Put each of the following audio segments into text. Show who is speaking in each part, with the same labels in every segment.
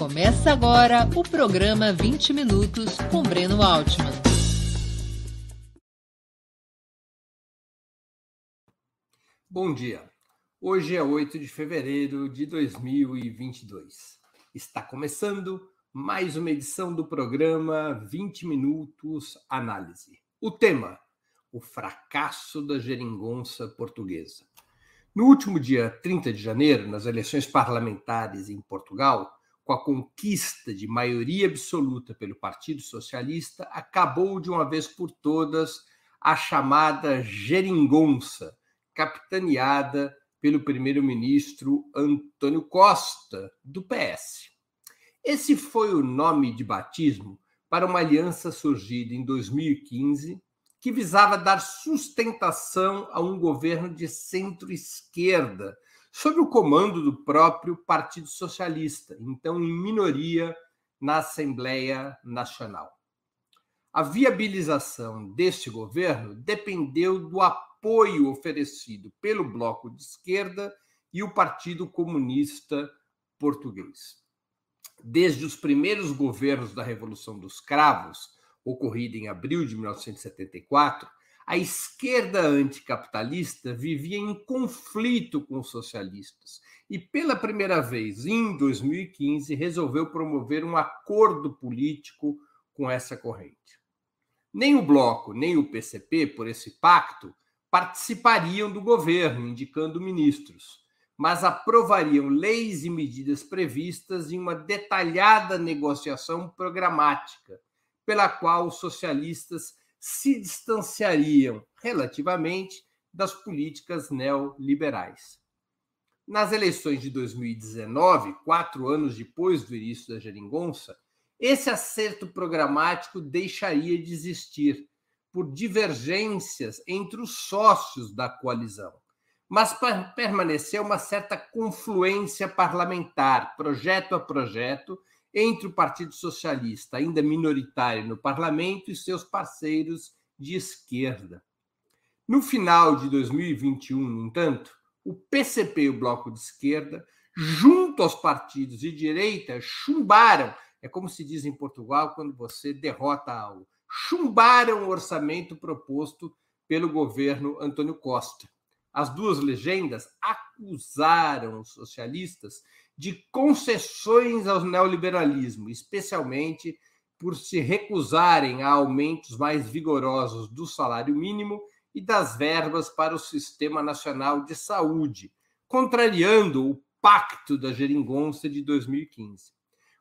Speaker 1: Começa agora o programa 20 Minutos com Breno Altman.
Speaker 2: Bom dia. Hoje é 8 de fevereiro de 2022. Está começando mais uma edição do programa 20 Minutos Análise. O tema: o fracasso da geringonça portuguesa. No último dia 30 de janeiro, nas eleições parlamentares em Portugal, com a conquista de maioria absoluta pelo Partido Socialista, acabou de uma vez por todas a chamada geringonça, capitaneada pelo primeiro-ministro Antônio Costa, do PS. Esse foi o nome de batismo para uma aliança surgida em 2015 que visava dar sustentação a um governo de centro-esquerda, sob o comando do próprio Partido Socialista, então em minoria na Assembleia Nacional. A viabilização deste governo dependeu do apoio oferecido pelo Bloco de Esquerda e o Partido Comunista Português. Desde os primeiros governos da Revolução dos Cravos, ocorrida em abril de 1974, a esquerda anticapitalista vivia em conflito com os socialistas e, pela primeira vez, em 2015, resolveu promover um acordo político com essa corrente. Nem o Bloco, nem o PCP, por esse pacto, participariam do governo, indicando ministros, mas aprovariam leis e medidas previstas em uma detalhada negociação programática pela qual os socialistas se distanciariam relativamente das políticas neoliberais. Nas eleições de 2019, quatro anos depois do início da geringonça, esse acerto programático deixaria de existir por divergências entre os sócios da coalizão. Mas permaneceu uma certa confluência parlamentar, projeto a projeto, entre o Partido Socialista, ainda minoritário no parlamento, e seus parceiros de esquerda. No final de 2021, no entanto, o PCP e o Bloco de Esquerda, junto aos partidos de direita, chumbaram é como se diz em Portugal quando você derrota algo. Chumbaram o orçamento proposto pelo governo Antônio Costa. As duas legendas acusaram os socialistas de concessões ao neoliberalismo, especialmente por se recusarem a aumentos mais vigorosos do salário mínimo e das verbas para o Sistema Nacional de Saúde, contrariando o Pacto da Geringonça de 2015.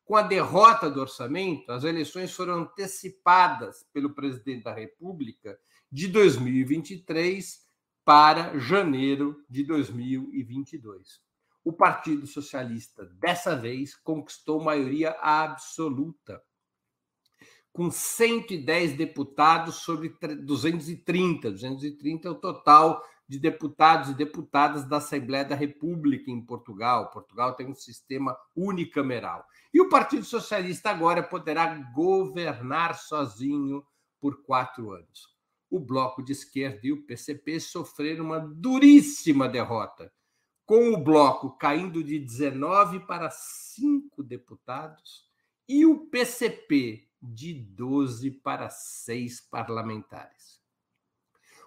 Speaker 2: Com a derrota do orçamento, as eleições foram antecipadas pelo presidente da República de 2023 para janeiro de 2022 o Partido Socialista, dessa vez, conquistou maioria absoluta, com 110 deputados sobre 230. 230 é o total de deputados e deputadas da Assembleia da República em Portugal. Portugal tem um sistema unicameral. E o Partido Socialista agora poderá governar sozinho por quatro anos. O Bloco de Esquerda e o PCP sofreram uma duríssima derrota com o bloco caindo de 19 para 5 deputados e o PCP de 12 para 6 parlamentares.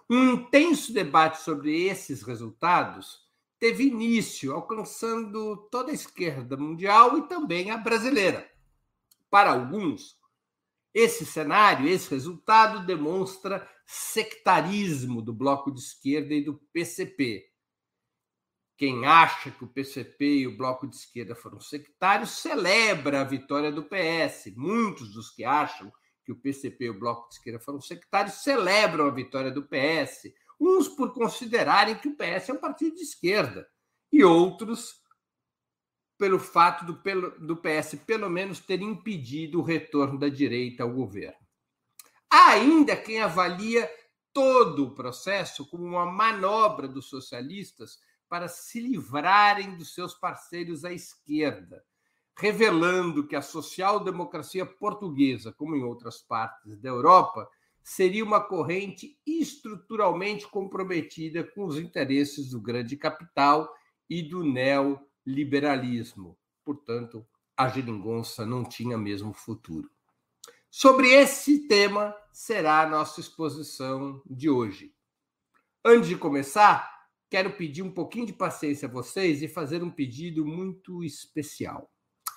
Speaker 2: Um intenso debate sobre esses resultados teve início, alcançando toda a esquerda mundial e também a brasileira. Para alguns, esse cenário, esse resultado demonstra sectarismo do bloco de esquerda e do PCP, quem acha que o PCP e o Bloco de Esquerda foram sectários celebra a vitória do PS. Muitos dos que acham que o PCP e o Bloco de Esquerda foram sectários celebram a vitória do PS. Uns por considerarem que o PS é um partido de esquerda, e outros pelo fato do, do PS pelo menos ter impedido o retorno da direita ao governo. Há ainda quem avalia todo o processo como uma manobra dos socialistas para se livrarem dos seus parceiros à esquerda, revelando que a social-democracia portuguesa, como em outras partes da Europa, seria uma corrente estruturalmente comprometida com os interesses do grande capital e do neoliberalismo, portanto, a geringonça não tinha mesmo futuro. Sobre esse tema será a nossa exposição de hoje. Antes de começar, quero pedir um pouquinho de paciência a vocês e fazer um pedido muito especial.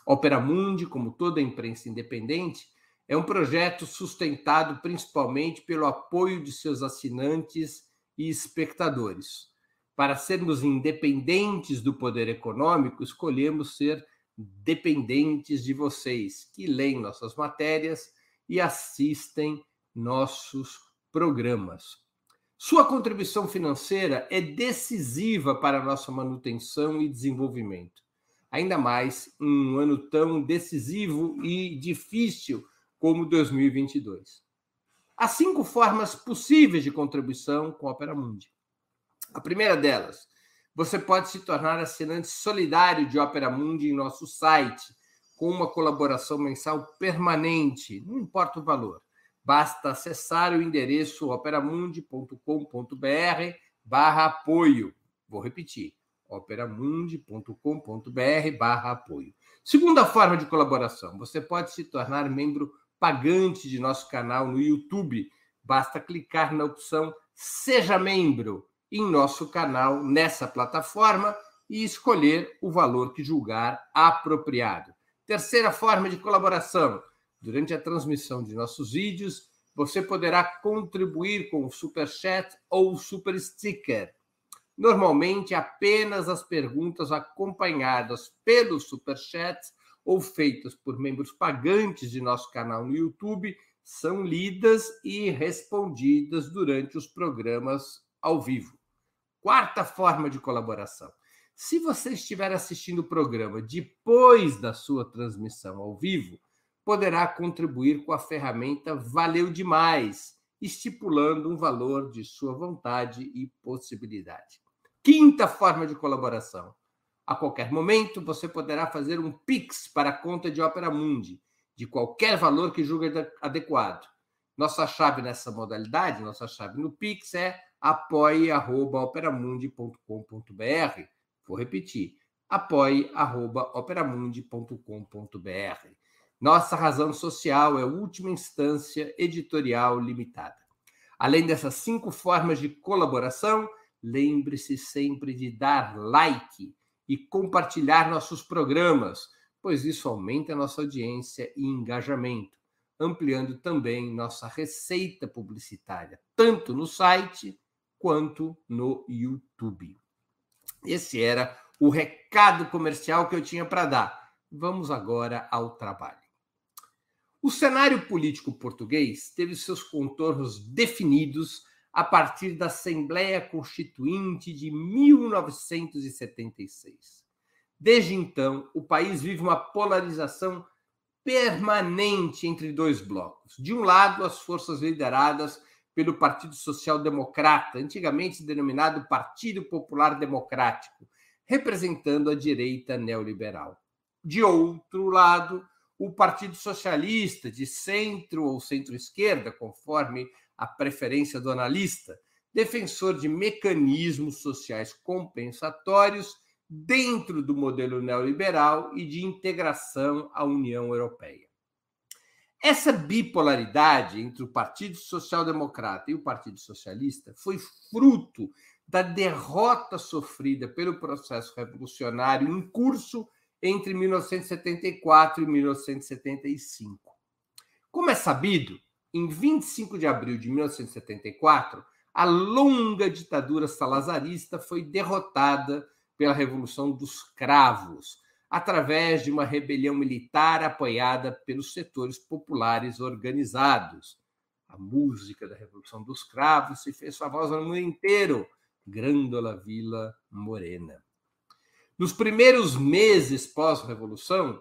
Speaker 2: Opera Mundi, como toda imprensa independente, é um projeto sustentado principalmente pelo apoio de seus assinantes e espectadores. Para sermos independentes do poder econômico, escolhemos ser dependentes de vocês, que leem nossas matérias e assistem nossos programas. Sua contribuição financeira é decisiva para a nossa manutenção e desenvolvimento. Ainda mais em um ano tão decisivo e difícil como 2022. Há cinco formas possíveis de contribuição com a Opera Mundi. A primeira delas, você pode se tornar assinante solidário de Opera Mundi em nosso site, com uma colaboração mensal permanente, não importa o valor. Basta acessar o endereço operamundi.com.br barra apoio. Vou repetir, operamundi.com.br barra apoio. Segunda forma de colaboração, você pode se tornar membro pagante de nosso canal no YouTube. Basta clicar na opção Seja Membro em nosso canal nessa plataforma e escolher o valor que julgar apropriado. Terceira forma de colaboração. Durante a transmissão de nossos vídeos, você poderá contribuir com o Super Chat ou o Super Sticker. Normalmente, apenas as perguntas acompanhadas pelo Super Chat ou feitas por membros pagantes de nosso canal no YouTube são lidas e respondidas durante os programas ao vivo. Quarta forma de colaboração. Se você estiver assistindo o programa depois da sua transmissão ao vivo, poderá contribuir com a ferramenta Valeu Demais, estipulando um valor de sua vontade e possibilidade. Quinta forma de colaboração a qualquer momento, você poderá fazer um Pix para a conta de Opera Mundi, de qualquer valor que julgue adequado. Nossa chave nessa modalidade, nossa chave no Pix é apoie.operamundi.com.br. Vou repetir, apoie.operamundi.com.br. Nossa razão social é última instância editorial limitada. Além dessas cinco formas de colaboração, lembre-se sempre de dar like e compartilhar nossos programas, pois isso aumenta nossa audiência e engajamento, ampliando também nossa receita publicitária, tanto no site quanto no YouTube. Esse era o recado comercial que eu tinha para dar. Vamos agora ao trabalho. O cenário político português teve seus contornos definidos a partir da Assembleia Constituinte de 1976. Desde então, o país vive uma polarização permanente entre dois blocos. De um lado, as forças lideradas pelo Partido Social Democrata, antigamente denominado Partido Popular Democrático, representando a direita neoliberal. De outro lado, o Partido Socialista, de centro ou centro-esquerda, conforme a preferência do analista, defensor de mecanismos sociais compensatórios dentro do modelo neoliberal e de integração à União Europeia. Essa bipolaridade entre o Partido Social Democrata e o Partido Socialista foi fruto da derrota sofrida pelo processo revolucionário em curso entre 1974 e 1975. Como é sabido, em 25 de abril de 1974, a longa ditadura salazarista foi derrotada pela Revolução dos Cravos, através de uma rebelião militar apoiada pelos setores populares organizados. A música da Revolução dos Cravos se fez famosa no mundo inteiro, Grândola Vila Morena. Nos primeiros meses pós-revolução,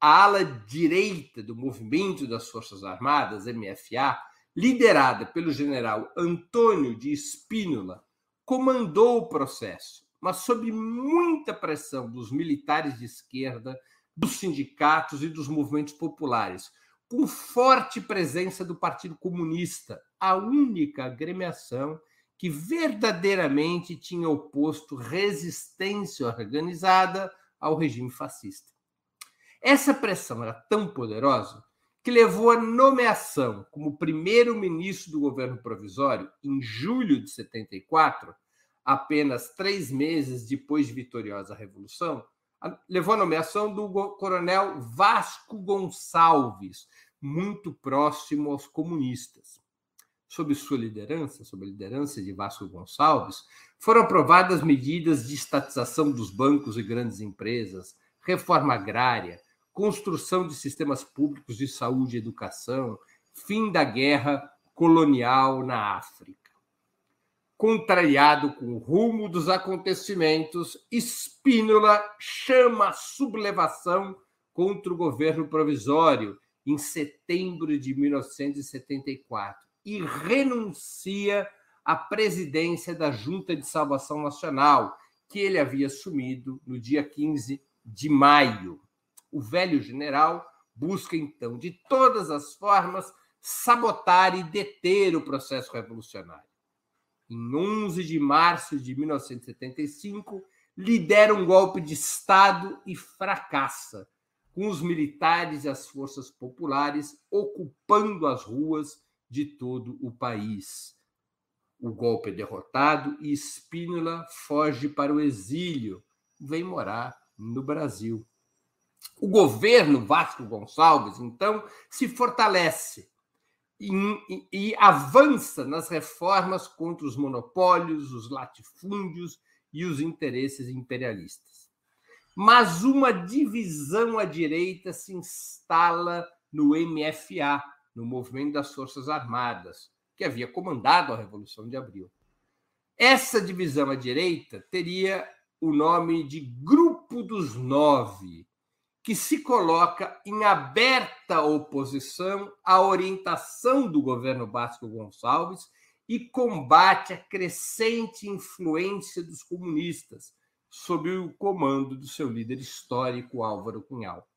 Speaker 2: a ala direita do movimento das Forças Armadas, MFA, liderada pelo general Antônio de Espínola, comandou o processo, mas sob muita pressão dos militares de esquerda, dos sindicatos e dos movimentos populares, com forte presença do Partido Comunista, a única agremiação que verdadeiramente tinha oposto resistência organizada ao regime fascista. Essa pressão era tão poderosa que levou à nomeação como primeiro-ministro do governo provisório, em julho de 74, apenas três meses depois de vitoriosa Revolução, levou à nomeação do coronel Vasco Gonçalves, muito próximo aos comunistas. Sob sua liderança, sob a liderança de Vasco Gonçalves, foram aprovadas medidas de estatização dos bancos e grandes empresas, reforma agrária, construção de sistemas públicos de saúde e educação, fim da guerra colonial na África. Contrariado com o rumo dos acontecimentos, Spínola chama a sublevação contra o governo provisório em setembro de 1974 e renuncia à presidência da Junta de Salvação Nacional, que ele havia assumido no dia 15 de maio. O velho general busca, então, de todas as formas, sabotar e deter o processo revolucionário. Em 11 de março de 1975, lidera um golpe de Estado e fracassa, com os militares e as forças populares ocupando as ruas de todo o país. O golpe é derrotado e Spínola foge para o exílio, vem morar no Brasil. O governo Vasco Gonçalves, então, se fortalece e, e, e, avança nas reformas contra os monopólios, os latifúndios e os interesses imperialistas. Mas uma divisão à direita se instala no MFA, no Movimento das Forças Armadas, que havia comandado a Revolução de Abril. Essa divisão à direita teria o nome de Grupo dos Nove, que se coloca em aberta oposição à orientação do governo Vasco Gonçalves e combate a crescente influência dos comunistas, sob o comando do seu líder histórico Álvaro Cunhal.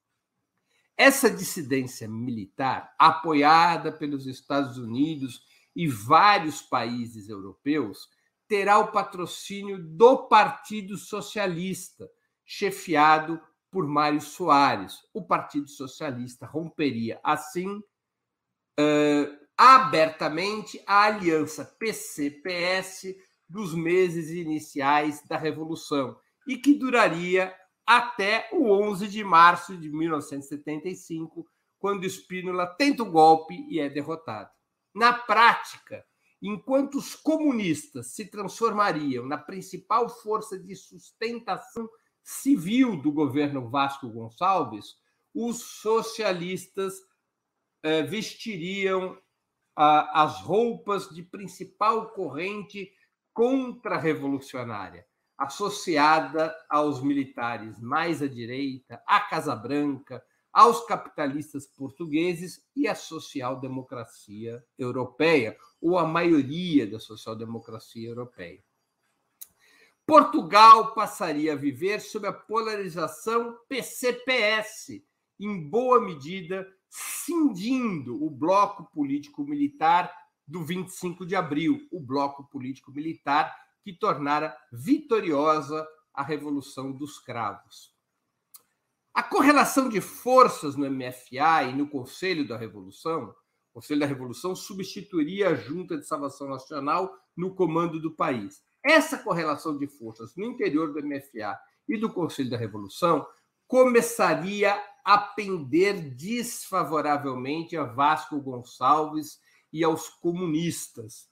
Speaker 2: Essa dissidência militar, apoiada pelos Estados Unidos e vários países europeus, terá o patrocínio do Partido Socialista, chefiado por Mário Soares. O Partido Socialista romperia, assim, uh, abertamente a aliança PC-PS dos meses iniciais da Revolução e que duraria até o 11 de março de 1975, quando Spínola tenta o golpe e é derrotado. Na prática, enquanto os comunistas se transformariam na principal força de sustentação civil do governo Vasco Gonçalves, os socialistas eh, vestiriam ah, as roupas de principal corrente contra-revolucionária, associada aos militares mais à direita, à Casa Branca, aos capitalistas portugueses e à social-democracia europeia, ou à maioria da social-democracia europeia. Portugal passaria a viver sob a polarização PCPS, em boa medida cindindo o bloco político-militar do 25 de abril, o bloco político-militar que tornara vitoriosa a Revolução dos Cravos. A correlação de forças no MFA e no Conselho da Revolução, o Conselho da Revolução substituiria a Junta de Salvação Nacional no comando do país. Essa correlação de forças no interior do MFA e do Conselho da Revolução começaria a pender desfavoravelmente a Vasco Gonçalves e aos comunistas,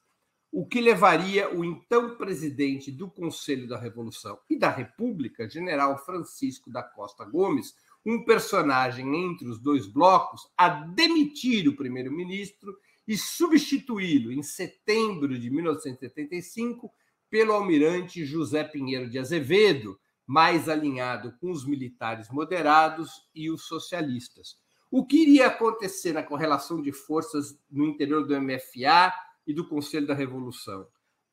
Speaker 2: o que levaria o então presidente do Conselho da Revolução e da República, general Francisco da Costa Gomes, um personagem entre os dois blocos, a demitir o primeiro-ministro e substituí-lo em setembro de 1975 pelo almirante José Pinheiro de Azevedo, mais alinhado com os militares moderados e os socialistas. O que iria acontecer na correlação de forças no interior do MFA e do Conselho da Revolução?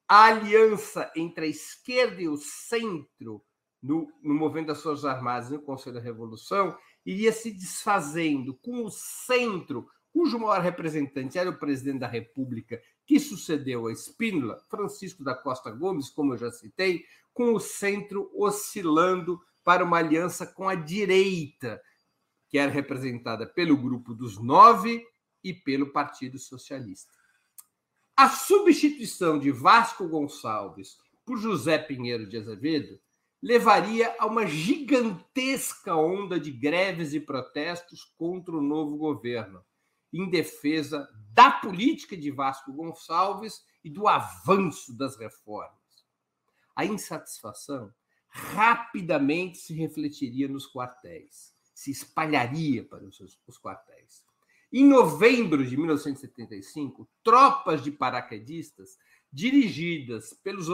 Speaker 2: A aliança entre a esquerda e o centro no, no movimento das Forças Armadas e no Conselho da Revolução iria se desfazendo com o centro, cujo maior representante era o presidente da República que sucedeu a Espínola, Francisco da Costa Gomes, como eu já citei, com o centro oscilando para uma aliança com a direita, que era representada pelo Grupo dos Nove e pelo Partido Socialista. A substituição de Vasco Gonçalves por José Pinheiro de Azevedo levaria a uma gigantesca onda de greves e protestos contra o novo governo, em defesa da política de Vasco Gonçalves e do avanço das reformas. A insatisfação rapidamente se refletiria nos quartéis, se espalharia para os, quartéis. Em novembro de 1975, tropas de paraquedistas dirigidas pelos,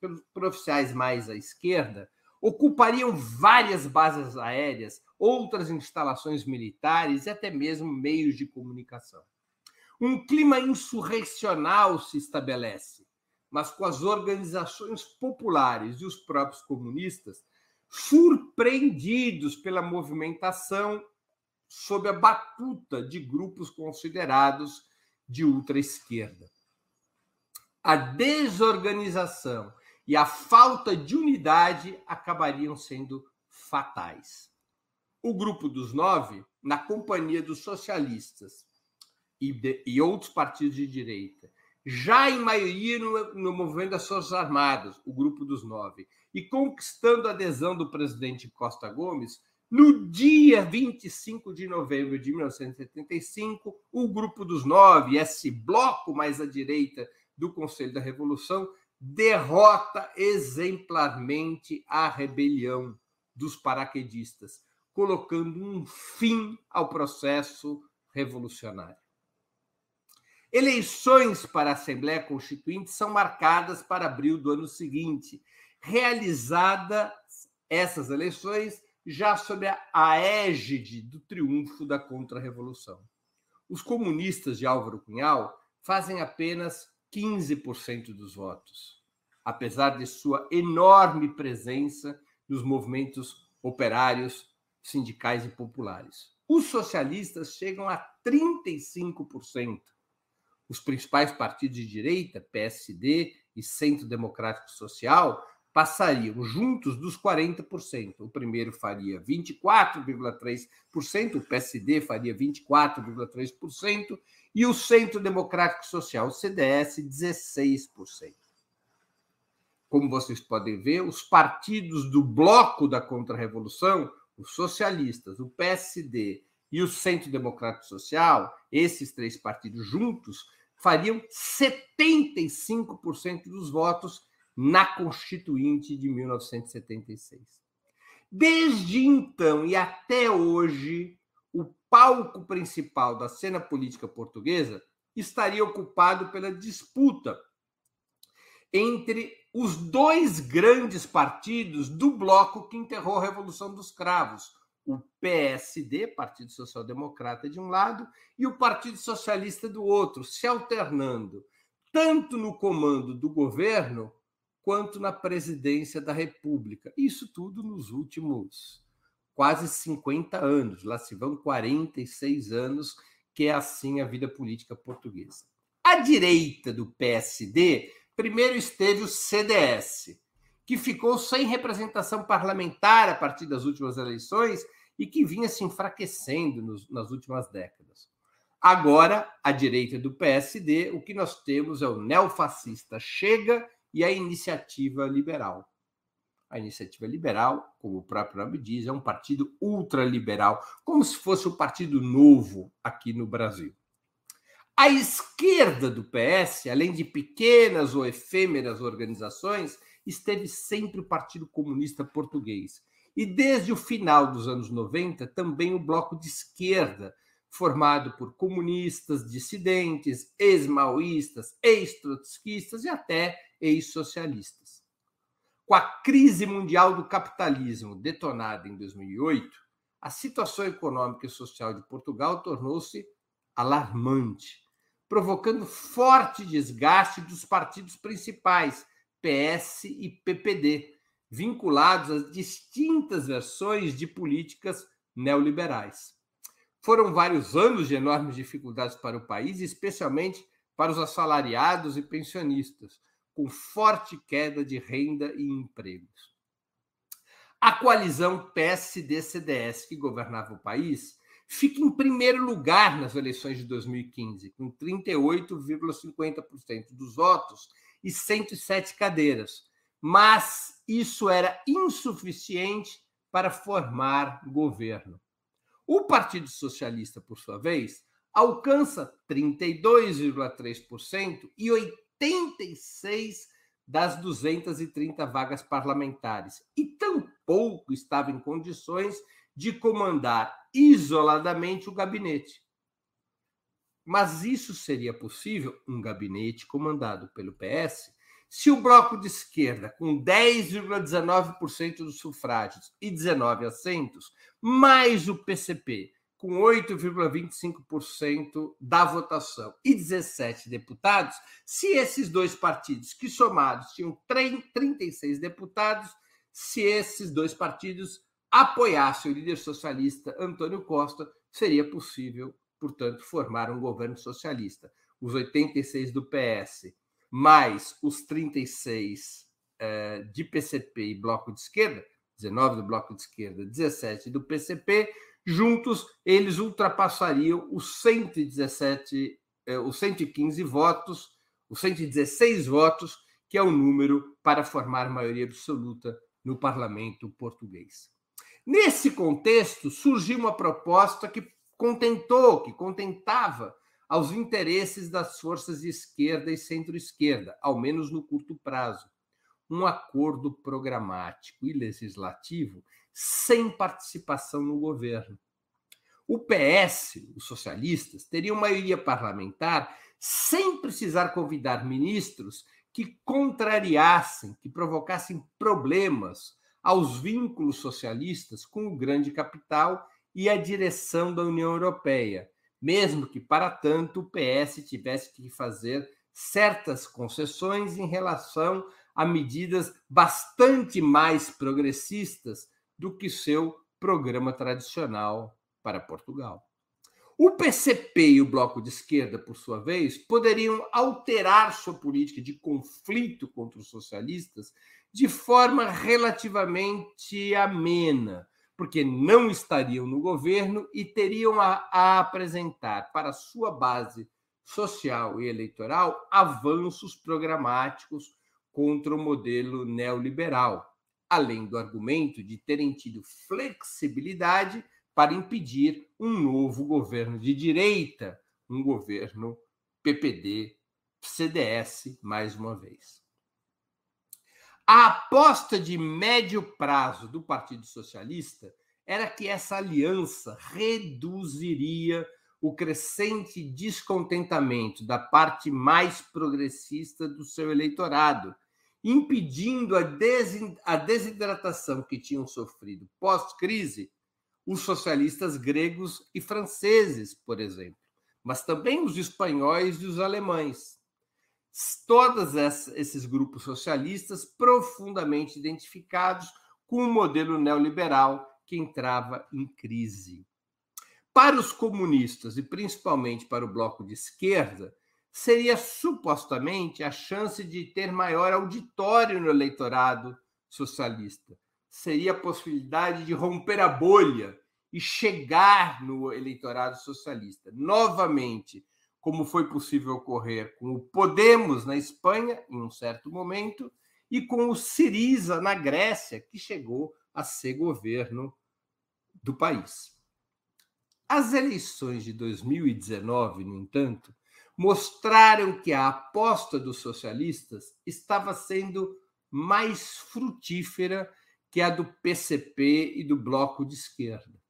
Speaker 2: pelos oficiais mais à esquerda, ocupariam várias bases aéreas, outras instalações militares e até mesmo meios de comunicação. Um clima insurrecional se estabelece, mas com as organizações populares e os próprios comunistas surpreendidos pela movimentação sob a batuta de grupos considerados de ultra-esquerda a desorganização e a falta de unidade acabariam sendo fatais. O grupo dos nove, na companhia dos socialistas e, de, e outros partidos de direita, já em maioria no, no movimento das Forças Armadas, o grupo dos nove, e conquistando a adesão do presidente Costa Gomes, no dia 25 de novembro de 1975, o grupo dos nove, esse bloco mais à direita do Conselho da Revolução derrota exemplarmente a rebelião dos paraquedistas, colocando um fim ao processo revolucionário. Eleições para a Assembleia Constituinte são marcadas para abril do ano seguinte, realizadas essas eleições já sob a égide do triunfo da Contra-Revolução. Os comunistas de Álvaro Cunhal fazem apenas 15% dos votos, apesar de sua enorme presença nos movimentos operários, sindicais e populares. Os socialistas chegam a 35%. Os principais partidos de direita, PSD e Centro Democrático Social, passariam juntos dos 40%. O primeiro faria 24,3%, o PSD faria 24,3% e o Centro Democrático Social, o CDS, 16%. Como vocês podem ver, os partidos do bloco da contra-revolução, os socialistas, o PSD e o Centro Democrático Social, esses três partidos juntos, fariam 75% dos votos na Constituinte de 1976. Desde então e até hoje, o palco principal da cena política portuguesa estaria ocupado pela disputa entre os dois grandes partidos do bloco que enterrou a Revolução dos Cravos, o PSD, Partido Social Democrata, de um lado, e o Partido Socialista do outro, se alternando, tanto no comando do governo quanto na presidência da República. Isso tudo nos últimos quase 50 anos. Lá se vão 46 anos, que é assim a vida política portuguesa. À direita do PSD, primeiro esteve o CDS, que ficou sem representação parlamentar a partir das últimas eleições e que vinha se enfraquecendo nos, nas últimas décadas. Agora, à direita do PSD, o que nós temos é o neofascista Chega e a iniciativa liberal. A iniciativa liberal, como o próprio nome diz, é um partido ultraliberal, como se fosse o Partido Novo aqui no Brasil. A esquerda do PS, além de pequenas ou efêmeras organizações, esteve sempre o Partido Comunista Português. E desde o final dos anos 90, também o Bloco de Esquerda, formado por comunistas, dissidentes, ex-maoístas, ex-trotskistas e até ex-socialistas. Com a crise mundial do capitalismo detonada em 2008, a situação econômica e social de Portugal tornou-se alarmante, provocando forte desgaste dos partidos principais, PS e PPD, vinculados às distintas versões de políticas neoliberais. Foram vários anos de enormes dificuldades para o país, especialmente para os assalariados e pensionistas, com forte queda de renda e empregos. A coalizão PSD-CDS, que governava o país, fica em primeiro lugar nas eleições de 2015, com 38,50% dos votos e 107 cadeiras. Mas isso era insuficiente para formar governo. O Partido Socialista, por sua vez, alcança 32,3% e 86 das 230 vagas parlamentares e tampouco estava em condições de comandar isoladamente o gabinete. Mas isso seria possível, um gabinete comandado pelo PS, se o bloco de esquerda, com 10,19% dos sufrágios e 19 assentos, mais o PCP, com 8,25% da votação e 17 deputados, se esses dois partidos, que somados tinham 36 deputados, se esses dois partidos apoiassem o líder socialista Antônio Costa, seria possível, portanto, formar um governo socialista. Os 86 do PS, mais os 36 eh, de PCP e Bloco de Esquerda, 19 do Bloco de Esquerda, 17 do PCP, juntos eles ultrapassariam os 117, eh, os 115 votos, os 116 votos, que é o número para formar maioria absoluta no parlamento português. Nesse contexto, surgiu uma proposta que contentou, que contentava aos interesses das forças de esquerda e centro-esquerda, ao menos no curto prazo. Um acordo programático e legislativo sem participação no governo. O PS, os socialistas, teriam maioria parlamentar sem precisar convidar ministros que contrariassem, que provocassem problemas aos vínculos socialistas com o grande capital e a direção da União Europeia, mesmo que, para tanto, o PS tivesse que fazer certas concessões em relação a medidas bastante mais progressistas do que seu programa tradicional para Portugal. O PCP e o Bloco de Esquerda, por sua vez, poderiam alterar sua política de conflito contra os socialistas de forma relativamente amena, porque não estariam no governo e teriam a, a apresentar para sua base social e eleitoral avanços programáticos contra o modelo neoliberal, além do argumento de terem tido flexibilidade para impedir um novo governo de direita, um governo PPD, CDS, mais uma vez. A aposta de médio prazo do Partido Socialista era que essa aliança reduziria o crescente descontentamento da parte mais progressista do seu eleitorado, impedindo a, desidratação que tinham sofrido pós-crise os socialistas gregos e franceses, por exemplo, mas também os espanhóis e os alemães todos esses grupos socialistas profundamente identificados com o modelo neoliberal que entrava em crise. Para os comunistas e principalmente para o bloco de esquerda, seria supostamente a chance de ter maior auditório no eleitorado socialista. Seria a possibilidade de romper a bolha e chegar no eleitorado socialista. Novamente, como foi possível ocorrer com o Podemos na Espanha, em um certo momento, e com o Siriza na Grécia, que chegou a ser governo do país. As eleições de 2019, no entanto, mostraram que a aposta dos socialistas estava sendo mais frutífera que a do PCP e do Bloco de Esquerda.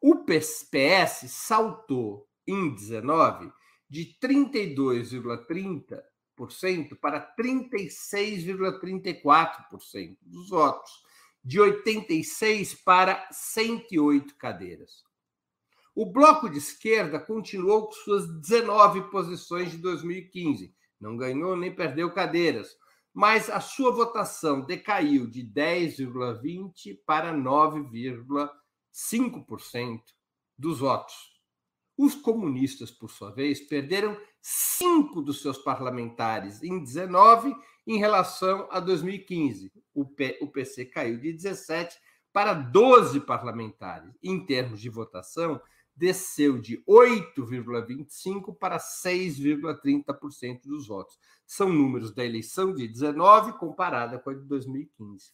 Speaker 2: O PS saltou em 19 de 32,30% para 36,34% dos votos, de 86 para 108 cadeiras. O bloco de esquerda continuou com suas 19 posições de 2015, não ganhou nem perdeu cadeiras, mas a sua votação decaiu de 10,20 para 9,5% dos votos. Os comunistas, por sua vez, perderam cinco dos seus parlamentares em 19 em relação a 2015. O, P, o PC caiu de 17 para 12 parlamentares. Em termos de votação, desceu de 8,25% para 6,30% dos votos. São números da eleição de 19 comparada com a de 2015.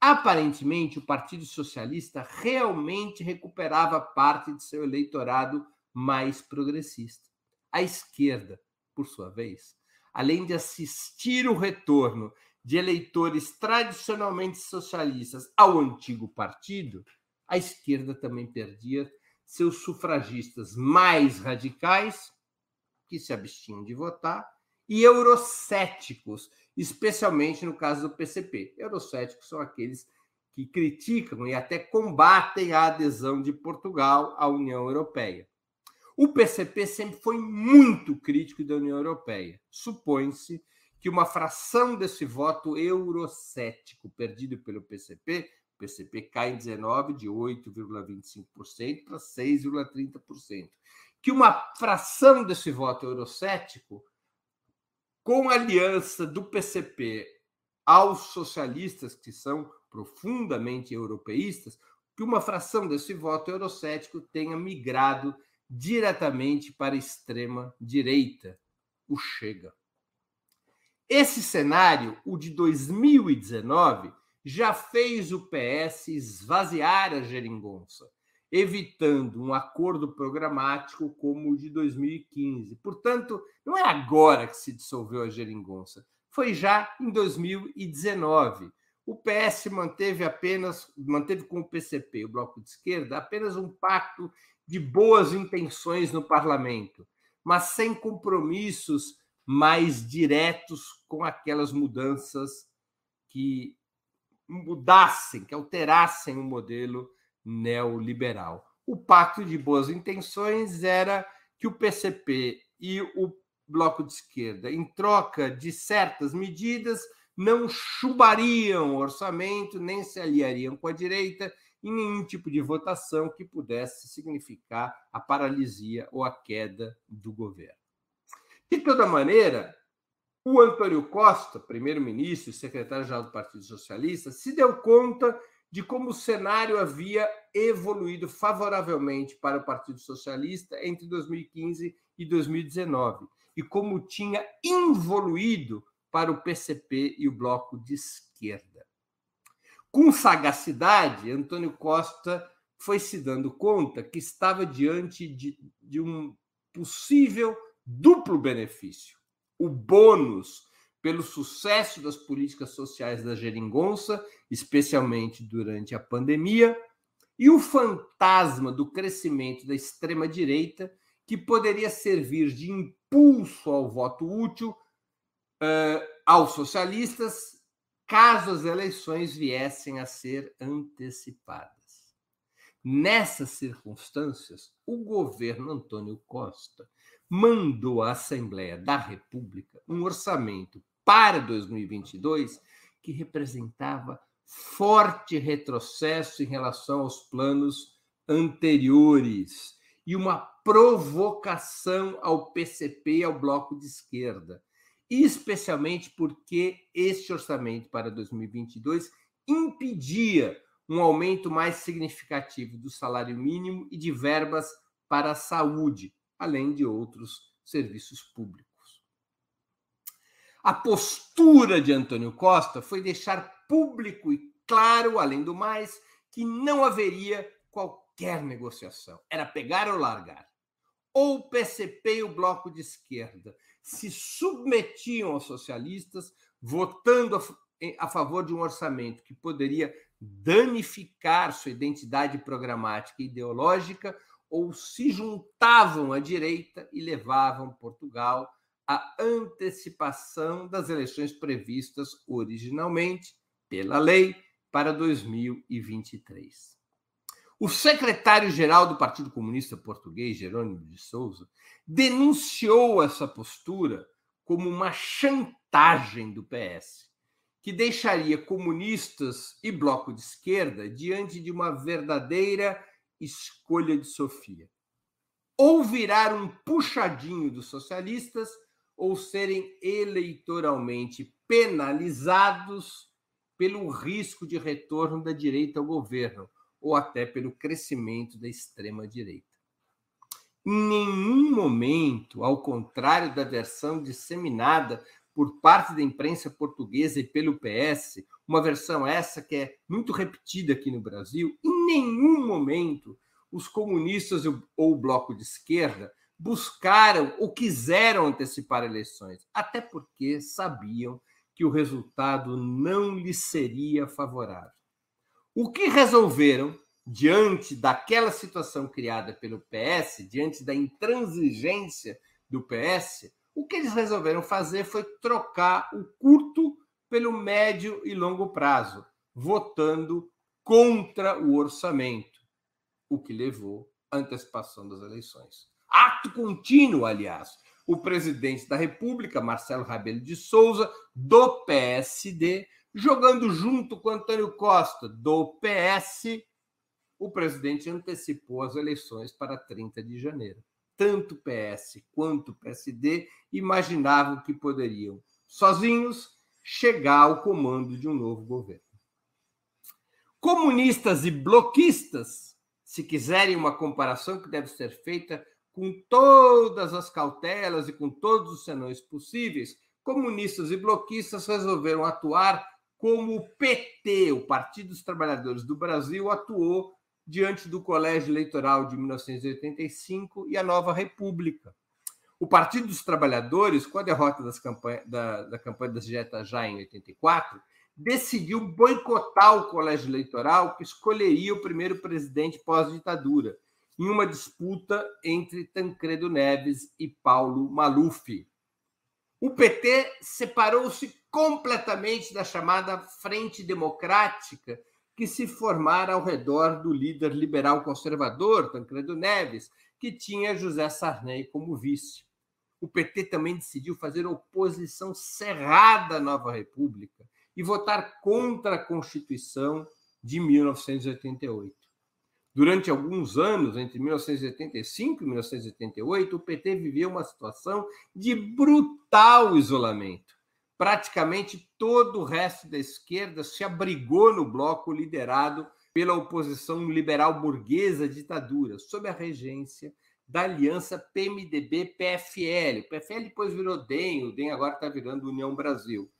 Speaker 2: Aparentemente, o Partido Socialista realmente recuperava parte de seu eleitorado mais progressista. A esquerda, por sua vez, além de assistir o retorno de eleitores tradicionalmente socialistas ao antigo partido, a esquerda também perdia seus sufragistas mais radicais, que se abstinham de votar, e eurocéticos, especialmente no caso do PCP. Eurocéticos são aqueles que criticam e até combatem a adesão de Portugal à União Europeia. O PCP sempre foi muito crítico da União Europeia. Supõe-se que uma fração desse voto eurocético perdido pelo PCP PCP cai em 19, de 8,25% para 6,30%. Que uma fração desse voto eurocético, com aliança do PCP aos socialistas, que são profundamente europeístas, que uma fração desse voto eurocético tenha migrado diretamente para a extrema direita, o Chega. Esse cenário, o de 2019, já fez o PS esvaziar a geringonça, evitando um acordo programático como o de 2015. Portanto, não é agora que se dissolveu a geringonça, foi já em 2019. O PS manteve apenas, manteve com o PCP, o Bloco de Esquerda, apenas um pacto de boas intenções no parlamento, mas sem compromissos mais diretos com aquelas mudanças que mudassem, que alterassem o modelo neoliberal. O pacto de boas intenções era que o PCP e o Bloco de Esquerda, em troca de certas medidas, não chubariam o orçamento, nem se aliariam com a direita em nenhum tipo de votação que pudesse significar a paralisia ou a queda do governo. De toda maneira, o Antônio Costa, primeiro-ministro e secretário-geral do Partido Socialista, se deu conta de como o cenário havia evoluído favoravelmente para o Partido Socialista entre 2015 e 2019 e como tinha involuído para o PCP e o Bloco de Esquerda. Com sagacidade, Antônio Costa foi se dando conta que estava diante de, de um possível duplo benefício o bônus pelo sucesso das políticas sociais da geringonça, especialmente durante a pandemia, e o fantasma do crescimento da extrema-direita, que poderia servir de impulso ao voto útil uh, aos socialistas, caso as eleições viessem a ser antecipadas. Nessas circunstâncias, o governo Antônio Costa mandou à Assembleia da República um orçamento para 2022 que representava forte retrocesso em relação aos planos anteriores e uma provocação ao PCP e ao bloco de esquerda, especialmente porque este orçamento para 2022 impedia um aumento mais significativo do salário mínimo e de verbas para a saúde, além de outros serviços públicos. A postura de Antônio Costa foi deixar público e claro, além do mais, que não haveria qualquer negociação. Era pegar ou largar. Ou o PCP e o Bloco de Esquerda se submetiam aos socialistas, votando a, a favor de um orçamento que poderia danificar sua identidade programática e ideológica, ou se juntavam à direita e levavam Portugal à antecipação das eleições previstas originalmente pela lei para 2023. O secretário-geral do Partido Comunista Português, Jerônimo de Souza, denunciou essa postura como uma chantagem do PS, que deixaria comunistas e bloco de esquerda diante de uma verdadeira escolha de Sofia. Ou virar um puxadinho dos socialistas, ou serem eleitoralmente penalizados pelo risco de retorno da direita ao governo ou até pelo crescimento da extrema direita. Em nenhum momento, ao contrário da versão disseminada por parte da imprensa portuguesa e pelo PS, uma versão essa que é muito repetida aqui no Brasil, em nenhum momento os comunistas ou o bloco de esquerda buscaram ou quiseram antecipar eleições, até porque sabiam que o resultado não lhes seria favorável. O que resolveram, diante daquela situação criada pelo PS, diante da intransigência do PS, o que eles resolveram fazer foi trocar o curto pelo médio e longo prazo, votando contra o orçamento, o que levou à antecipação das eleições. Ato contínuo, aliás. O presidente da República, Marcelo Rabelo de Souza, do PSD, jogando junto com Antônio Costa, do PS, o presidente antecipou as eleições para 30 de janeiro. Tanto PS quanto PSD imaginavam que poderiam, sozinhos, chegar ao comando de um novo governo. Comunistas e bloquistas, se quiserem uma comparação que deve ser feita com todas as cautelas e com todos os senões possíveis, comunistas e bloquistas resolveram atuar como o PT, o Partido dos Trabalhadores do Brasil, atuou diante do Colégio Eleitoral de 1985 e a Nova República. O Partido dos Trabalhadores, com a derrota das campanha, da, da campanha das dietas já em 84, decidiu boicotar o colégio eleitoral que escolheria o primeiro presidente pós-ditadura, em uma disputa entre Tancredo Neves e Paulo Maluf. O PT separou-se completamente da chamada Frente Democrática, que se formara ao redor do líder liberal conservador, Tancredo Neves, que tinha José Sarney como vice. O PT também decidiu fazer oposição cerrada à nova República e votar contra a Constituição de 1988. Durante alguns anos, entre 1985 e 1988, o PT viveu uma situação de brutal isolamento. Praticamente todo o resto da esquerda se abrigou no bloco liderado pela oposição liberal burguesa ditadura, sob a regência da aliança PMDB-PFL. O PFL depois virou DEM, o DEM agora está virando União Brasil.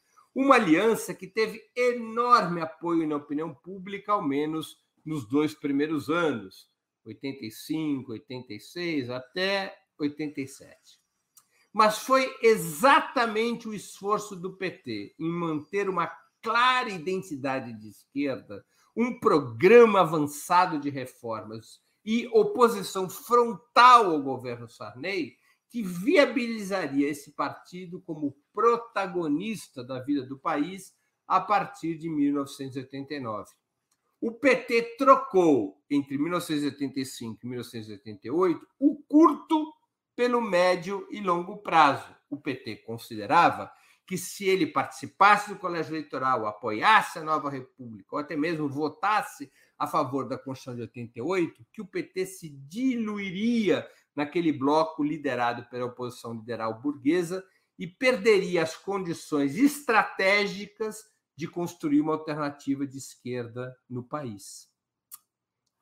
Speaker 2: Uma aliança que teve enorme apoio na opinião pública, ao menos nos dois primeiros anos, 85, 86 até 87. Mas foi exatamente o esforço do PT em manter uma clara identidade de esquerda, um programa avançado de reformas e oposição frontal ao governo Sarney que viabilizaria esse partido como protagonista da vida do país a partir de 1989. O PT trocou, entre 1985 e 1988, o curto pelo médio e longo prazo. O PT considerava que se ele participasse do colégio eleitoral, apoiasse a nova república, ou até mesmo votasse a favor da Constituição de 88, que o PT se diluiria naquele bloco liderado pela oposição liberal burguesa e perderia as condições estratégicas de construir uma alternativa de esquerda no país.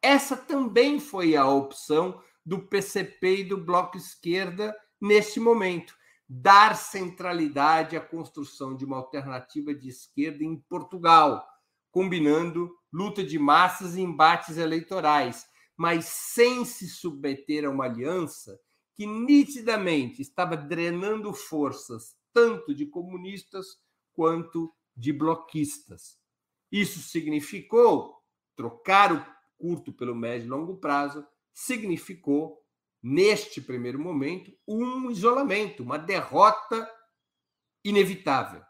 Speaker 2: Essa também foi a opção do PCP e do Bloco Esquerda neste momento, dar centralidade à construção de uma alternativa de esquerda em Portugal, combinando luta de massas e embates eleitorais, mas sem se submeter a uma aliança que nitidamente estava drenando forças tanto de comunistas quanto de bloquistas. Isso significou trocar o curto pelo médio e longo prazo, significou, neste primeiro momento, um isolamento, uma derrota inevitável.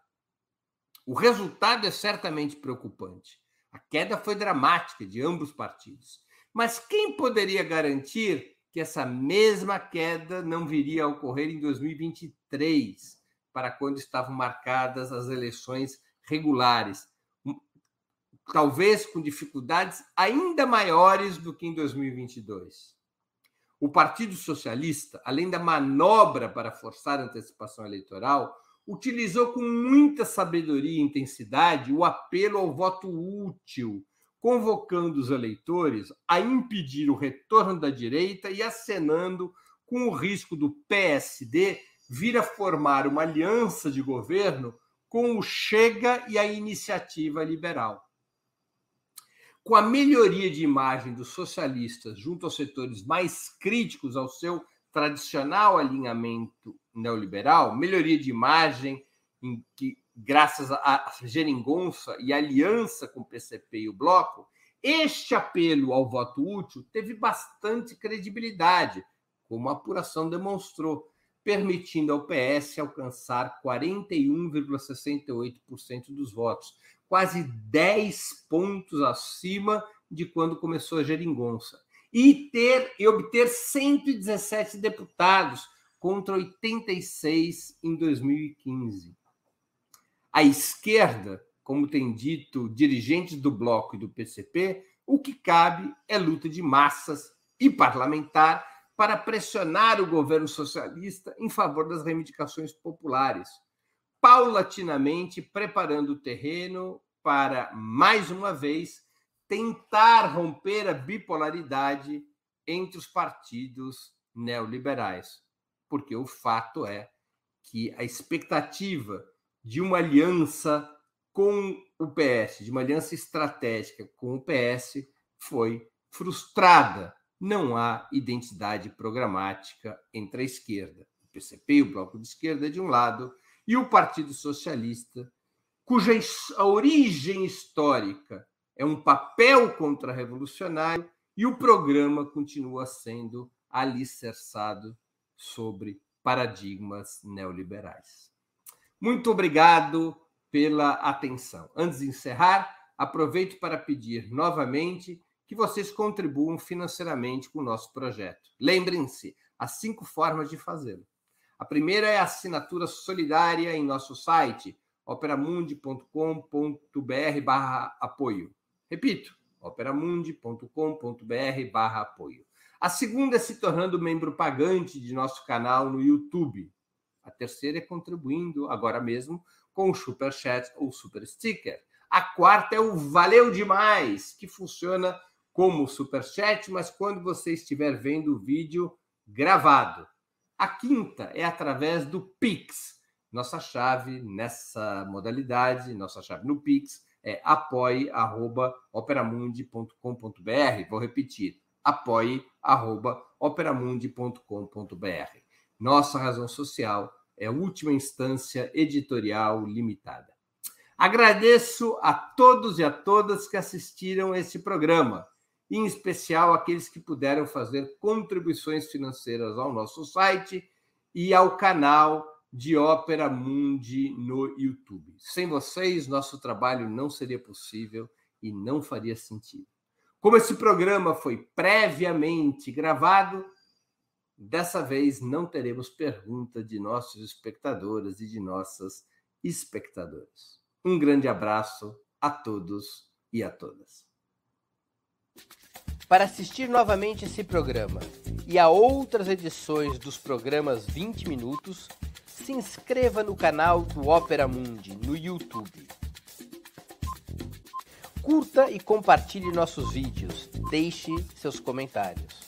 Speaker 2: O resultado é certamente preocupante. A queda foi dramática de ambos partidos. Mas quem poderia garantir que essa mesma queda não viria a ocorrer em 2023, para quando estavam marcadas as eleições regulares, talvez com dificuldades ainda maiores do que em 2022. O Partido Socialista, além da manobra para forçar a antecipação eleitoral, utilizou com muita sabedoria e intensidade o apelo ao voto útil, convocando os eleitores a impedir o retorno da direita e acenando com o risco do PSD vir a formar uma aliança de governo com o Chega e a Iniciativa Liberal. Com a melhoria de imagem dos socialistas junto aos setores mais críticos ao seu tradicional alinhamento neoliberal, melhoria de imagem em que, graças à geringonça e aliança com o PCP e o Bloco, este apelo ao voto útil teve bastante credibilidade, como a apuração demonstrou, permitindo ao PS alcançar 41,68% dos votos, quase 10 pontos acima de quando começou a geringonça, e ter e obter 117 deputados contra 86 em 2015. A esquerda, como tem dito dirigentes do bloco e do PCP, o que cabe é luta de massas e parlamentar para pressionar o governo socialista em favor das reivindicações populares, paulatinamente preparando o terreno para, mais uma vez, tentar romper a bipolaridade entre os partidos neoliberais. Porque o fato é que a expectativa de uma aliança com o PS, de uma aliança estratégica com o PS, foi frustrada não há identidade programática entre a esquerda, o PCP e o Bloco de Esquerda de um lado, e o Partido Socialista, cuja origem histórica é um papel contra-revolucionário e o programa continua sendo alicerçado sobre paradigmas neoliberais. Muito obrigado pela atenção. Antes de encerrar, aproveito para pedir novamente que vocês contribuam financeiramente com o nosso projeto. Lembrem-se, há cinco formas de fazê-lo. A primeira é a assinatura solidária em nosso site, operamundi.com.br barra apoio. Repito, operamundi.com.br barra apoio. A segunda é se tornando membro pagante de nosso canal no YouTube. A terceira é contribuindo agora mesmo com o Super Chat ou Super Sticker. A quarta é o Valeu Demais, que funciona como superchat, mas quando você estiver vendo o vídeo gravado. A quinta é através do Pix. Nossa chave nessa modalidade, nossa chave no Pix é apoie@operamundi.com.br. Vou repetir: apoie@operamundi.com.br. Nossa razão social é última instância editorial limitada. Agradeço a todos e a todas que assistiram esse programa em especial aqueles que puderam fazer contribuições financeiras ao nosso site e ao canal de Ópera Mundi no YouTube. Sem vocês, nosso trabalho não seria possível e não faria sentido. Como esse programa foi previamente gravado, dessa vez não teremos pergunta de nossos espectadores e de nossas espectadoras. Um grande abraço a todos e a todas.
Speaker 3: Para assistir novamente esse programa e a outras edições dos programas 20 Minutos, se inscreva no canal do Opera Mundi no YouTube. Curta e compartilhe nossos vídeos, deixe seus comentários.